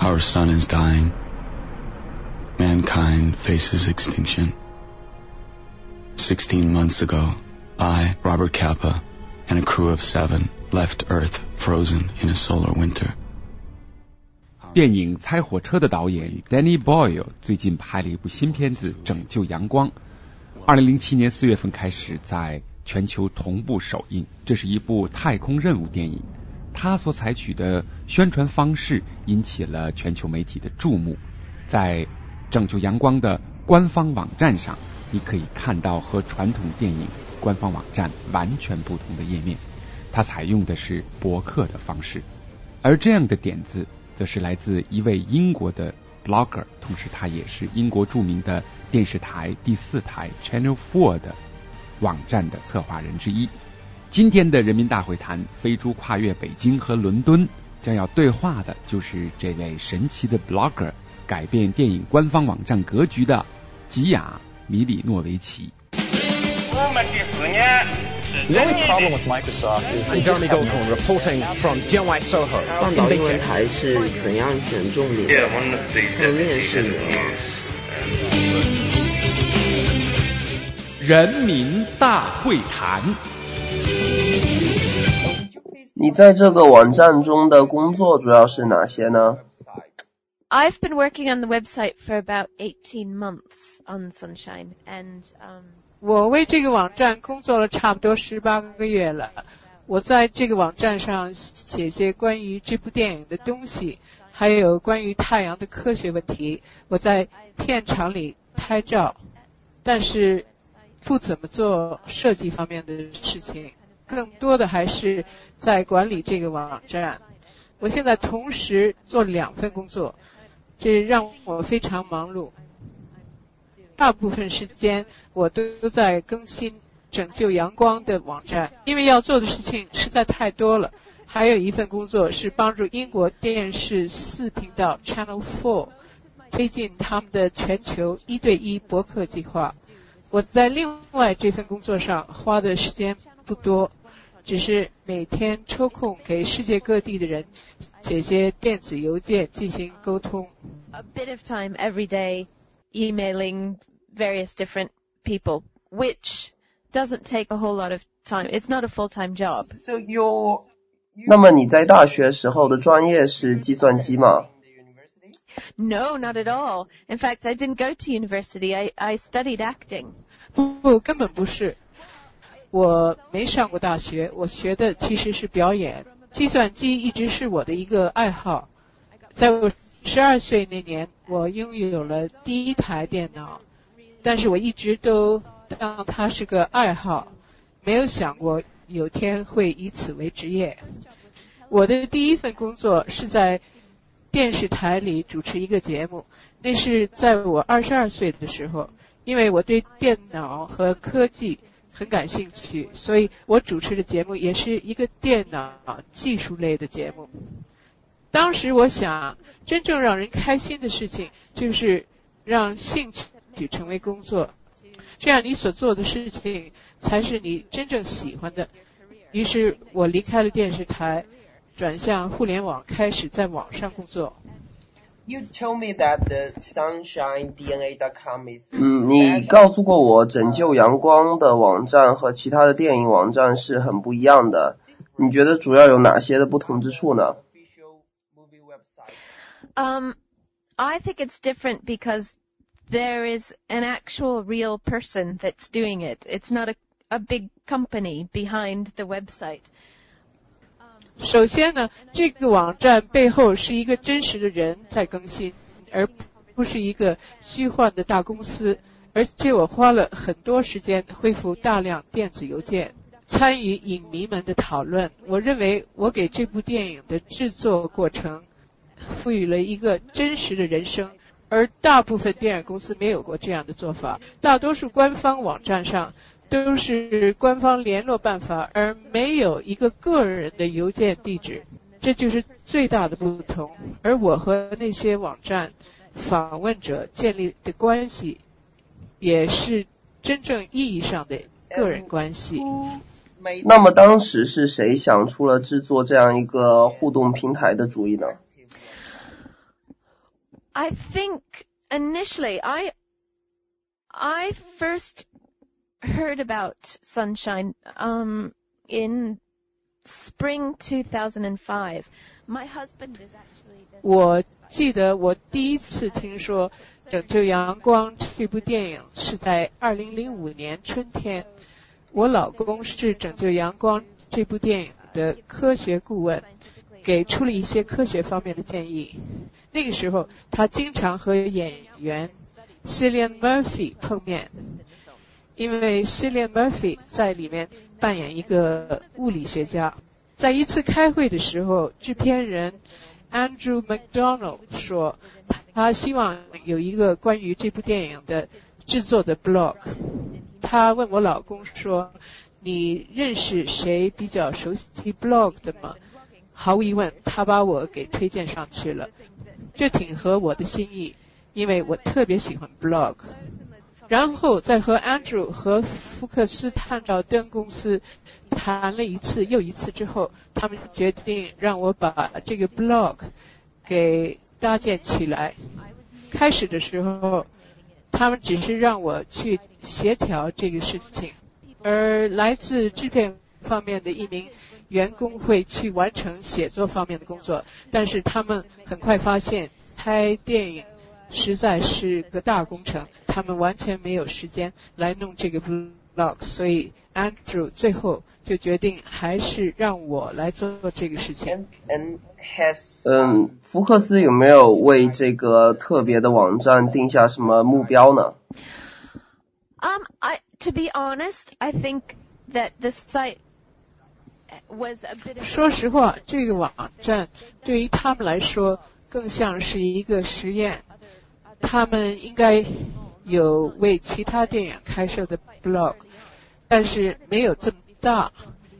Our sun is dying. Mankind faces extinction. Sixteen months ago, I, Robert Kappa, and a crew of seven left Earth frozen in a solar winter. 电影《猜火车》的导演 Danny Boyle 最近拍了一部新片子《拯救阳光》，二零零七年四月份开始在全球同步首映。这是一部太空任务电影， 他所采取的宣传方式引起了全球媒体的注目。在《拯救阳光》的官方网站上，你可以看到和传统电影官方网站完全不同的页面。它采用的是博客的方式，而这样的点子。则是来自一位英国的 blogger，同时他也是英国著名的电视台第四台 Channel Four 的网站的策划人之一。今天的人民大会谈，飞猪跨越北京和伦敦，将要对话的就是这位神奇的 blogger，改变电影官方网站格局的吉雅米里诺维奇。The only problem with Microsoft is I'm Jeremy Goldhorn reporting from Jianwai Soho 半岛英文台是怎样选中你的？和面试你人民大会谈。你在这个网站中的工作主要是哪些呢？I've been working on the website for about 18 months on Sunshine and um 我为这个网站工作了差不多十八个月了。我在这个网站上写些关于这部电影的东西，还有关于太阳的科学问题。我在片场里拍照，但是不怎么做设计方面的事情，更多的还是在管理这个网站。我现在同时做两份工作，这让我非常忙碌。大部分时间我都在更新拯救阳光的网站，因为要做的事情实在太多了。还有一份工作是帮助英国电视四频道 Channel Four 推进他们的全球一对一博客计划。我在另外这份工作上花的时间不多，只是每天抽空给世界各地的人写些电子邮件进行沟通。A bit of time every day emailing. various different people, which doesn't take a whole lot of time. It's not a full-time job. So you're 那么你在大学时候的专业是计算机吗？No, not at all. In fact, I didn't go to university. I I studied acting. 不，根本不是。 我没上过大学，我学的其实是表演。计算机一直是我的一个爱好。在我十二岁那年，我拥有了第一台电脑。但是我一直都当它是个爱好，没有想过有天会以此为职业。我的第一份工作是在电视台里主持一个节目，那是在我二十二岁的时候。因为我对电脑和科技很感兴趣，所以我主持的节目也是一个电脑技术类的节目。当时我想，真正让人开心的事情就是让兴趣。成为工作，这样你所做的事情才是你真正喜欢的。于是我离开了电视台，转向互联网，开始在网上工作。You told me that the sunshinedna.com is 嗯，你告诉过我，拯救阳光的网站和其他的电影网站是很不一样的。你觉得主要有哪些的不同之处呢？Um, I think it's different because there is an actual real person that's doing it. It's not a, a big company behind the website. 首先呢，这个网站背后是一个真实的人在更新，而不是一个虚幻的大公司。而且我花了很多时间恢复大量电子邮件，参与影迷们的讨论。我认为我给这部电影的制作过程赋予了一个真实的人生。而大部分电影公司没有过这样的做法，大多数官方网站上都是官方联络办法，而没有一个个人的邮件地址，这就是最大的不同。而我和那些网站访问者建立的关系，也是真正意义上的个人关系。那么当时是谁想出了制作这样一个互动平台的主意呢？I think initially I I first heard about sunshine um, in spring 2005. My husband is actually. 我记得我第一次听说《拯救阳光》这部电影是在2005年春天。我老公是《拯救阳光》这部电影的科学顾问，给出了一些科学方面的建议。那个时候，他经常和演员 Cillian Murphy 碰面，因为 Cillian Murphy 在里面扮演一个物理学家。在一次开会的时候，制片人 Andrew McDonald 说，他希望有一个关于这部电影的制作的 blog。他问我老公说：“你认识谁比较熟悉 blog 的吗？”毫无疑问，他把我给推荐上去了。这挺合我的心意，因为我特别喜欢 blog。然后在和 Andrew 和福克斯探照灯公司谈了一次又一次之后，他们决定让我把这个 blog 给搭建起来。开始的时候，他们只是让我去协调这个事情，而来自制片方面的一名员工会去完成写作方面的工作。但是他们很快发现，拍电影。实在是个大工程，他们完全没有时间来弄这个 blog，所以 Andrew 最后就决定还是让我来做这个事情。嗯，福克斯有没有为这个特别的网站定下什么目标呢？Um, I to be honest, I think that the site was a bit. 说实话，这个网站对于他们来说更像是一个实验。他们应该有为其他电影开设的 blog，但是没有这么大，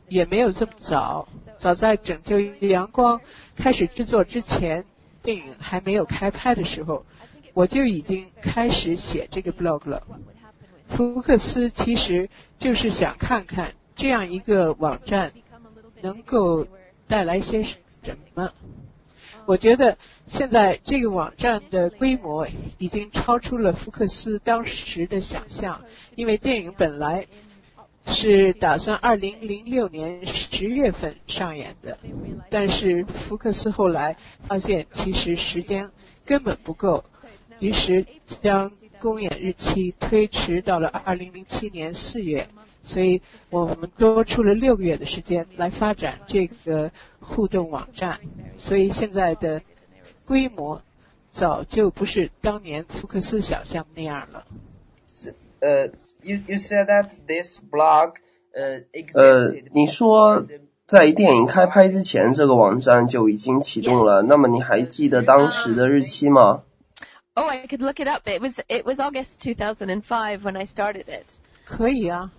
也没有这么早。早在《拯救阳光》开始制作之前，电影还没有开拍的时候，我就已经开始写这个 blog 了。福克斯其实就是想看看这样一个网站能够带来些什么。我觉得现在这个网站的规模已经超出了福克斯当时的想象，因为电影本来是打算二零零六年十月份上演的，但是福克斯后来发现其实时间根本不够，于是将公演日期推迟到了二零零七年四月。所以我们多出了六个月的时间来发展这个互动网站，所以现在的规模早就不是当年福克斯小象那样了。是呃，you you said that this blog 呃呃，你说在电影开拍之前，这个网站就已经启动了。那么你还记得当时的日期吗？Oh, I could look it up. It was it was August 2005 when I started it. 可以啊。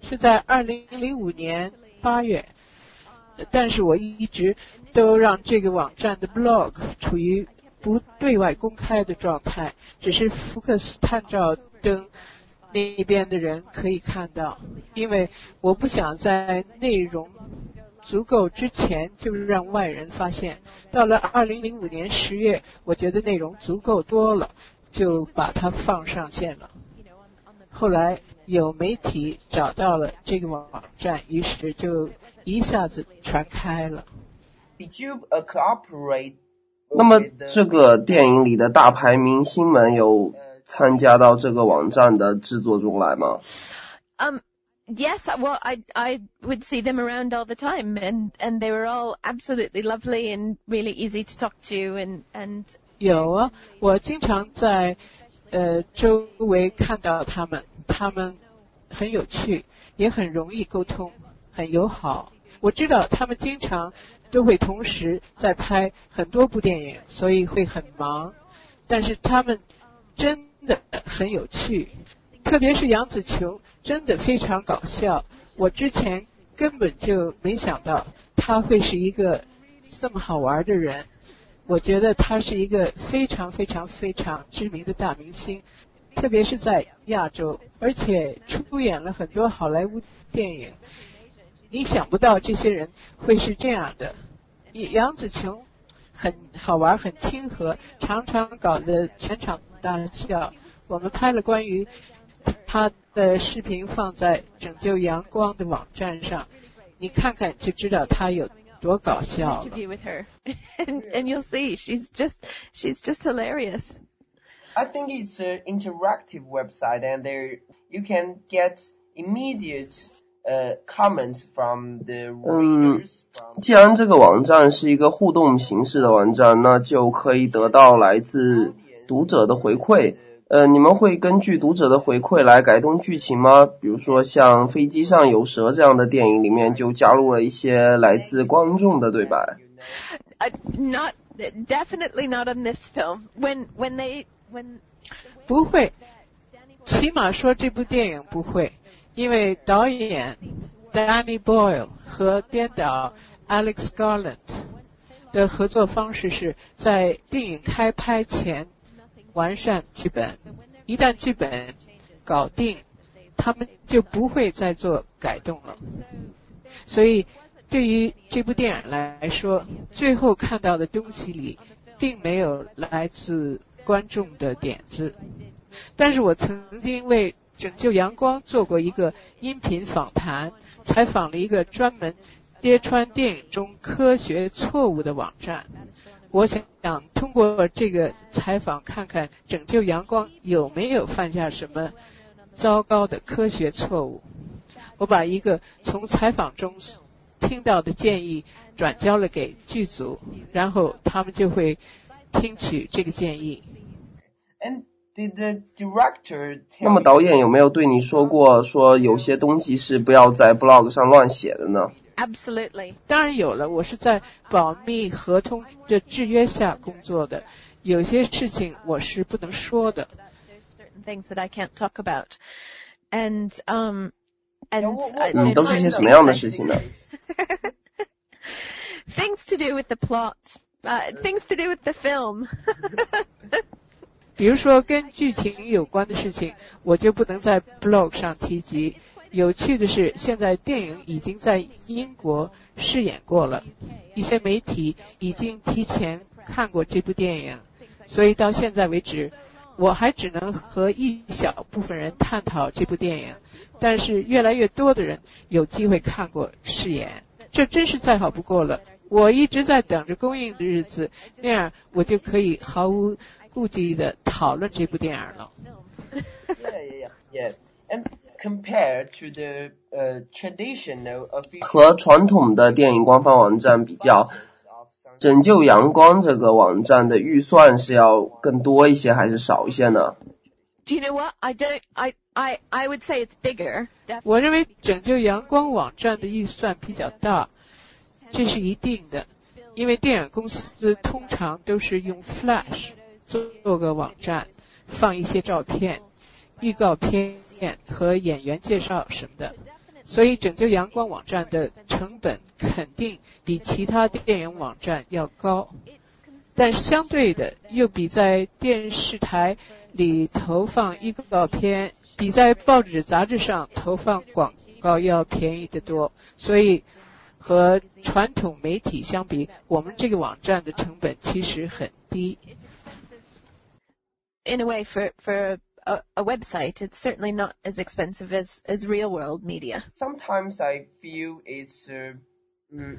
是在二零零五年八月，但是我一直都让这个网站的 blog 处于不对外公开的状态，只是福克斯探照灯那边的人可以看到，因为我不想在内容足够之前就让外人发现。到了二零零五年十月，我觉得内容足够多了，就把它放上线了。后来。有媒体找到了这个网站，于是就一下子传开了。Did you cooperate？那么这个电影里的大牌明星们有参加到这个网站的制作中来吗？Um, yes. Well, I I would see them around all the time, and and they were all absolutely lovely and really easy to talk to, and and 有啊，我经常在呃周围看到他们。他们很有趣，也很容易沟通，很友好。我知道他们经常都会同时在拍很多部电影，所以会很忙。但是他们真的很有趣， 特别是杨紫琼，真的非常搞笑。我之前根本就没想到她会是一个这么好玩的人。我觉得她是一个非常非常非常知名的大明星。特别是在亚洲，而且出演了很多好莱坞电影。你想不到这些人会是这样的。杨紫琼很好玩，很亲和，常常搞得全场大笑。我们拍了关于他的视频，放在拯救阳光的网站上，你看看就知道他有多搞笑了。interview with her, and and you'll see she's just she's just hilarious. I think it's an interactive website, and there you can get immediate uh, comments from the readers. 既然这个网站是一个互动形式的网站，那就可以得到来自读者的回馈。呃，你们会根据读者的回馈来改动剧情吗？比如说像《飞机上有蛇》这样的电影里面就加入了一些来自观众的对白。Uh, not definitely not on this film. When when they when 不会，起码说这部电影不会，因为导演 Danny Boyle 和编导 Alex Garland 的合作方式是在电影开拍前完善剧本，一旦剧本搞定，他们就不会再做改动了。所以，对于这部电影来说，最后看到的东西里，并没有来自观众的点子。但是我曾经为《拯救阳光》做过一个音频访谈，采访了一个专门揭穿电影中科学错误的网站。我想通过这个采访，看看《拯救阳光》有没有犯下什么糟糕的科学错误。我把一个从采访中听到的建议转交了给剧组，然后他们就会听取这个建议。Did the director 那么导演有没有对你说过，说有些东西是不要在 blog 上乱写的呢？Absolutely 当然有了，我是在保密合同的制约下工作的，有些事情我是不能说的。certain things that I can't talk about, and um and 嗯，都是些什么样的事情呢？things to do with the plot, uh, things to do with the film. 比如说跟剧情有关的事情，我就不能在 blog 上提及。有趣的是，现在电影已经在英国试演过了，一些媒体已经提前看过这部电影，所以到现在为止，我还只能和一小部分人探讨这部电影，但是越来越多的人有机会看过试演，这真是再好不过了。我一直在等着公映的日子，那样我就可以毫无顾忌的讨论这部电影了。Yeah, yeah, yeah. And compared to the uh, traditional official 和传统的电影官方网站比较，拯救阳光这个网站的预算是要更多一些还是少一些呢？Do you know what? I don't. I I I would say it's bigger. 我认为拯救阳光网站的预算比较大，这是一定的，因为电影公司通常都是用 Flash 做个网站，放一些照片、预告片和演员介绍什么的，所以拯救阳光网站的成本肯定比其他电影网站要高，但相对的又比在电视台里投放预告片，比在报纸杂志上投放广告要便宜得多，所以和传统媒体相比，我们这个网站的成本其实很低。In a way, for for a, a website, it's certainly not as expensive as as real world media. Sometimes I feel it's a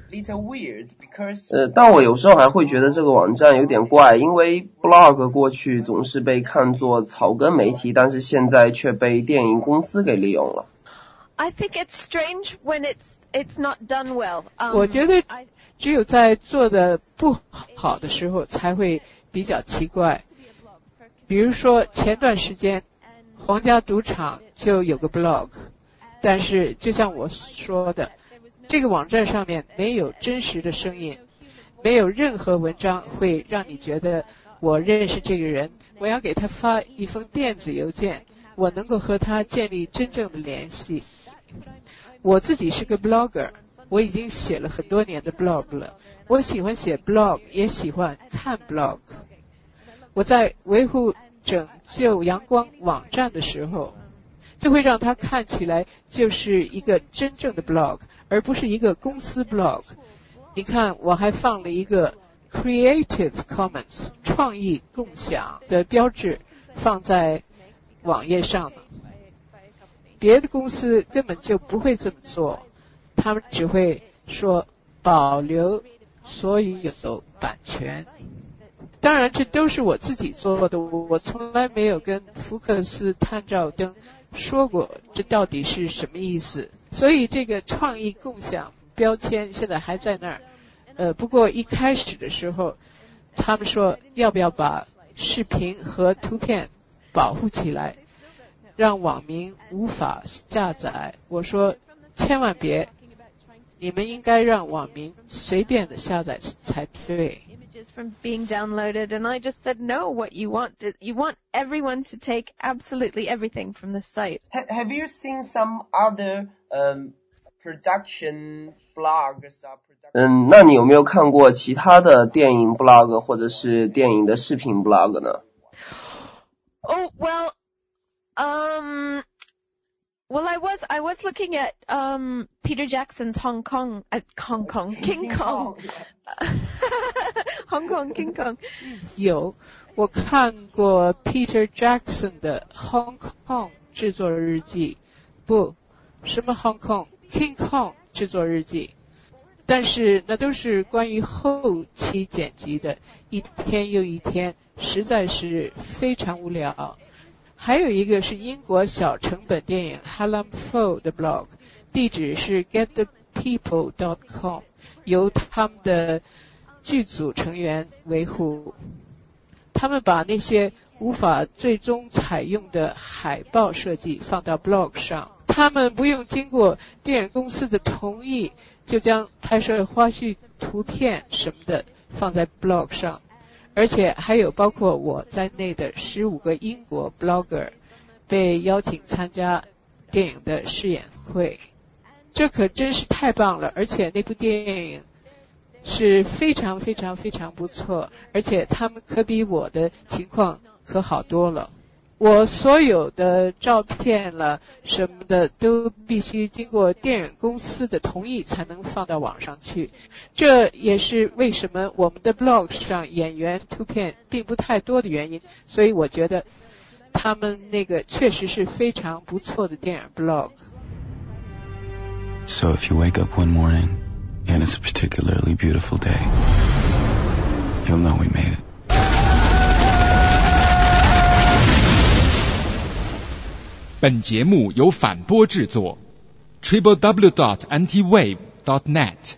little weird because 呃，但我有时候还会觉得这个网站有点怪，因为 blog 过去总是被看作草根媒体，但是现在却被电影公司给利用了。 I think it's strange when it's it's not done well. Um, 我觉得 I, 只有在做的不好的时候才会比较奇怪。 比如说前段时间，皇家赌场就有个 blog，但是就像我说的，这个网站上面没有真实的声音，没有任何文章会让你觉得我认识这个人，我要给他发一封电子邮件，我能够和他建立真正的联系。我自己是个 blogger，我已经写了很多年的 blog 了。我喜欢写 blog，也喜欢看 blog。我在维护拯救阳光网站的时候，就会让它看起来就是一个真正的 blog，而不是一个公司 blog。你看，我还放了一个 Creative Commons 创意共享的标志放在网页上呢？别的公司根本就不会这么做，他们只会说保留所有版权。当然，这都是我自己做的，我从来没有跟福克斯探照灯说过这到底是什么意思。所以这个创意共享标签现在还在那儿。呃，不过一开始的时候，他们说要不要把视频和图片保护起来，让网民无法下载。我说千万别，你们应该让网民随便的下载才对。from being downloaded, and I just said no. What you want to, you want everyone to take absolutely everything from the site. Have you seen some other um production blogs? 嗯，那你有没有看过其他的电影 blog 或者是电影的视频 blog 呢？Oh well, um. Well, I was I was looking at um, Peter Jackson's Hong Kong at uh, Hong Kong King Kong Hong Kong King Kong 有，我看过 Peter Jackson 的 Hong Kong 制作日记，不，什么 Hong Kong King Kong 制作日记，但是那都是关于后期剪辑的，一天又一天，实在是非常无聊。还有一个是英国小成本电影 Hallam Foe 的 blog，地址是 getthepeople.com，由他们的剧组成员维护。他们把那些无法最终采用的海报设计放到 blog 上，他们不用经过电影公司的同意，就将拍摄花絮图片什么的放在 blog 上。而且还有包括我在内的十五个英国 blogger 被邀请参加电影的试演会，这可真是太棒了！而且那部电影是非常非常非常不错，而且他们可比我的情况可好多了。我所有的照片了什么的都必须经过电影公司的同意才能放到网上去，这也是为什么我们的 blog 上演员图片并不太多的原因。所以我觉得他们那个确实是非常不错的电影 blog。So if you wake up one morning and it's a particularly beautiful day, you'll know we made it. 本节目由反播制作，triple w dot antiwave dot net。